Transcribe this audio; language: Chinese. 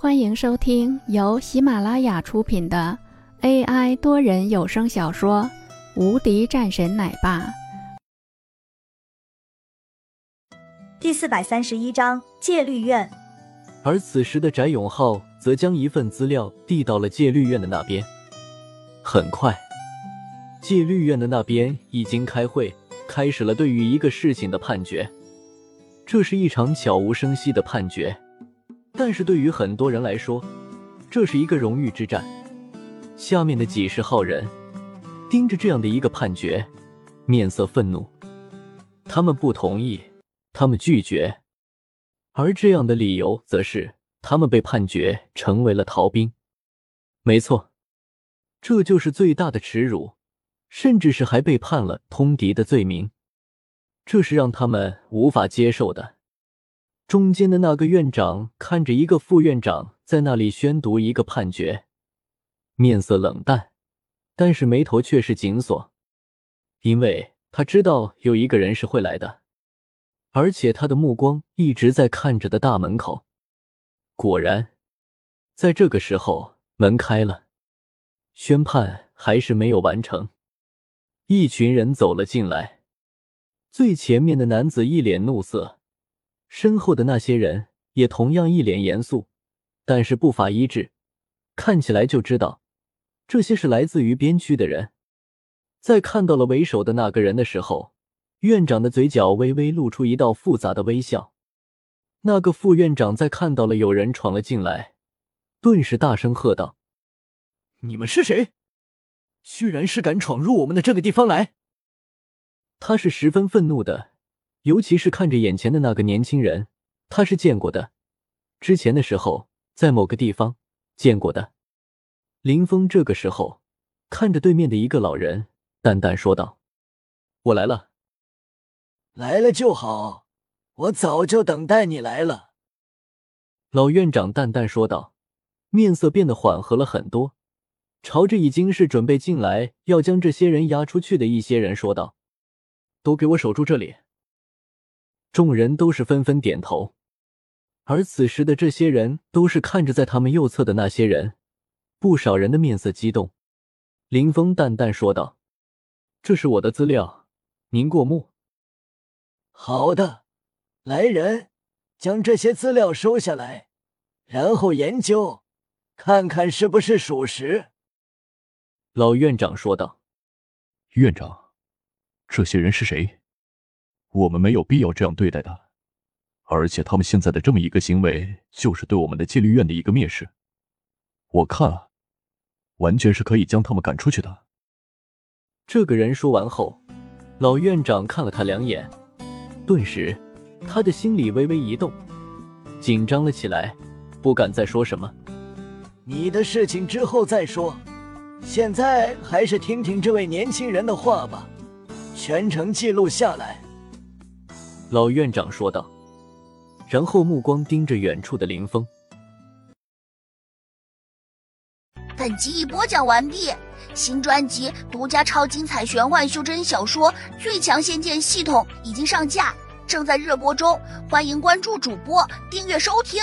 欢迎收听由喜马拉雅出品的 AI 多人有声小说《无敌战神奶爸》第四百三十一章戒律院。而此时的翟永浩则将一份资料递到了戒律院的那边。很快，戒律院的那边已经开会，开始了对于一个事情的判决。这是一场悄无声息的判决。但是对于很多人来说，这是一个荣誉之战。下面的几十号人盯着这样的一个判决，面色愤怒。他们不同意，他们拒绝，而这样的理由则是他们被判决成为了逃兵。没错，这就是最大的耻辱，甚至是还被判了通敌的罪名。这是让他们无法接受的。中间的那个院长看着一个副院长在那里宣读一个判决，面色冷淡，但是眉头却是紧锁，因为他知道有一个人是会来的，而且他的目光一直在看着的大门口。果然，在这个时候，门开了，宣判还是没有完成，一群人走了进来，最前面的男子一脸怒色。身后的那些人也同样一脸严肃，但是步伐一致，看起来就知道这些是来自于边区的人。在看到了为首的那个人的时候，院长的嘴角微微露出一道复杂的微笑。那个副院长在看到了有人闯了进来，顿时大声喝道：“你们是谁？居然是敢闯入我们的这个地方来！”他是十分愤怒的。尤其是看着眼前的那个年轻人，他是见过的，之前的时候在某个地方见过的。林峰这个时候看着对面的一个老人，淡淡说道：“我来了，来了就好，我早就等待你来了。”老院长淡淡说道，面色变得缓和了很多，朝着已经是准备进来要将这些人押出去的一些人说道：“都给我守住这里。”众人都是纷纷点头，而此时的这些人都是看着在他们右侧的那些人，不少人的面色激动。林峰淡淡说道：“这是我的资料，您过目。”好的，来人，将这些资料收下来，然后研究，看看是不是属实。”老院长说道。“院长，这些人是谁？”我们没有必要这样对待他，而且他们现在的这么一个行为，就是对我们的戒律院的一个蔑视。我看啊，完全是可以将他们赶出去的。这个人说完后，老院长看了他两眼，顿时他的心里微微一动，紧张了起来，不敢再说什么。你的事情之后再说，现在还是听听这位年轻人的话吧，全程记录下来。老院长说道，然后目光盯着远处的林峰。本集已播讲完毕，新专辑独家超精彩玄幻修真小说《最强仙剑系统》已经上架，正在热播中，欢迎关注主播，订阅收听。